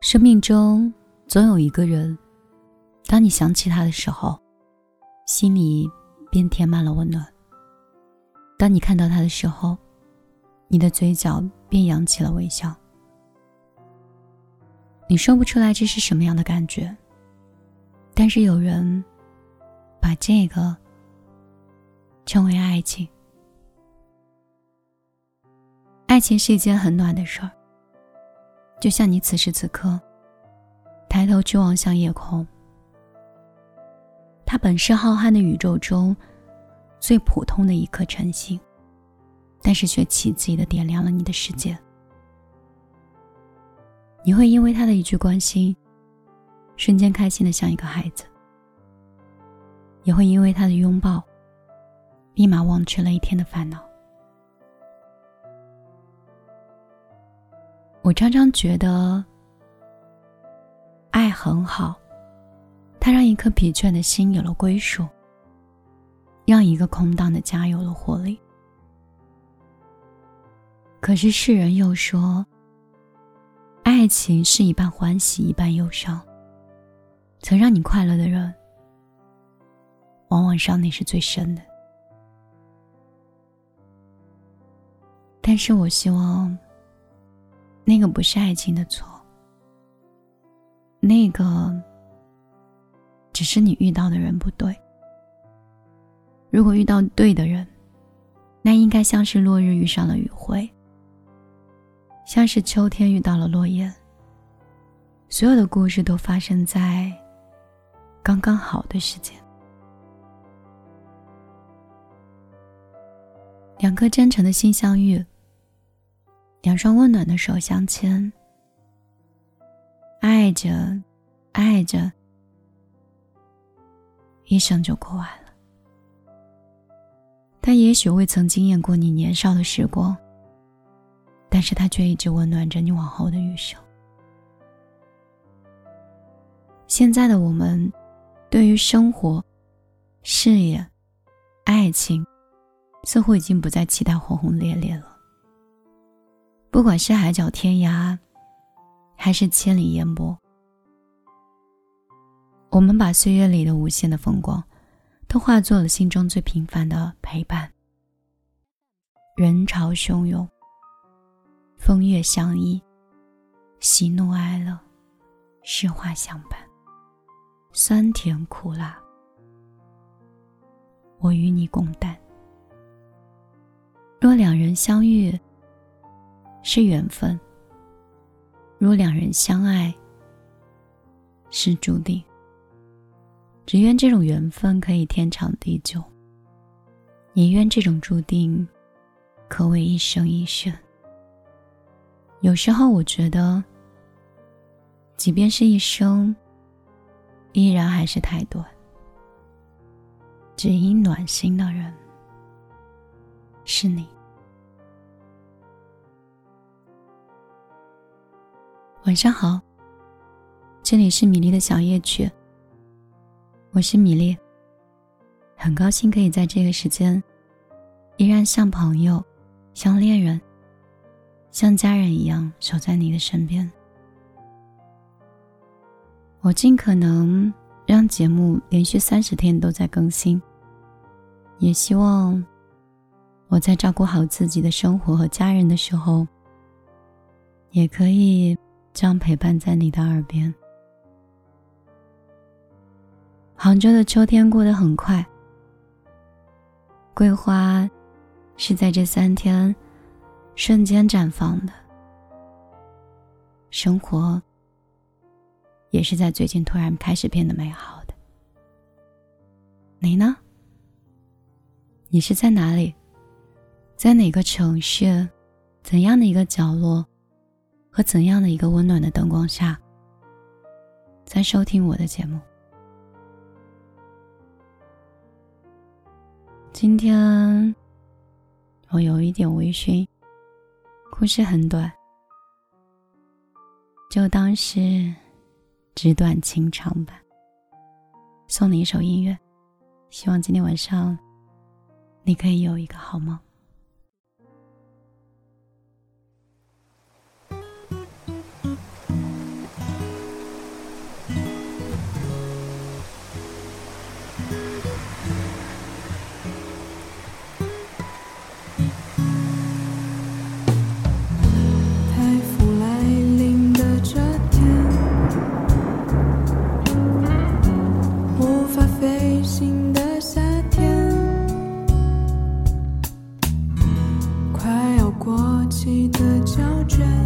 生命中总有一个人，当你想起他的时候，心里便填满了温暖；当你看到他的时候，你的嘴角便扬起了微笑。你说不出来这是什么样的感觉，但是有人把这个称为爱情。爱情是一件很暖的事儿。就像你此时此刻抬头去望向夜空，它本是浩瀚的宇宙中最普通的一颗晨星，但是却奇迹的点亮了你的世界。你会因为他的一句关心，瞬间开心的像一个孩子；也会因为他的拥抱，立马忘却了一天的烦恼。我常常觉得，爱很好，它让一颗疲倦的心有了归属，让一个空荡的家有了活力。可是世人又说，爱情是一半欢喜一半忧伤。曾让你快乐的人，往往伤你是最深的。但是我希望。那个不是爱情的错，那个只是你遇到的人不对。如果遇到对的人，那应该像是落日遇上了余晖，像是秋天遇到了落叶。所有的故事都发生在刚刚好的时间，两颗真诚的心相遇。两双温暖的手相牵，爱着，爱着，一生就过完了。他也许未曾惊艳过你年少的时光，但是他却一直温暖着你往后的余生。现在的我们，对于生活、事业、爱情，似乎已经不再期待轰轰烈烈了。不管是海角天涯，还是千里烟波，我们把岁月里的无限的风光，都化作了心中最平凡的陪伴。人潮汹涌，风月相依，喜怒哀乐，诗画相伴，酸甜苦辣，我与你共担。若两人相遇。是缘分。若两人相爱，是注定。只愿这种缘分可以天长地久，也愿这种注定可谓一生一世。有时候我觉得，即便是一生，依然还是太短。只因暖心的人是你。晚上好，这里是米粒的小夜曲。我是米粒，很高兴可以在这个时间，依然像朋友、像恋人、像家人一样守在你的身边。我尽可能让节目连续三十天都在更新，也希望我在照顾好自己的生活和家人的时候，也可以。这样陪伴在你的耳边。杭州的秋天过得很快，桂花是在这三天瞬间绽放的，生活也是在最近突然开始变得美好的。你呢？你是在哪里？在哪个城市？怎样的一个角落？和怎样的一个温暖的灯光下，在收听我的节目？今天我有一点微醺，故事很短，就当是纸短情长吧。送你一首音乐，希望今天晚上你可以有一个好梦。你的胶卷。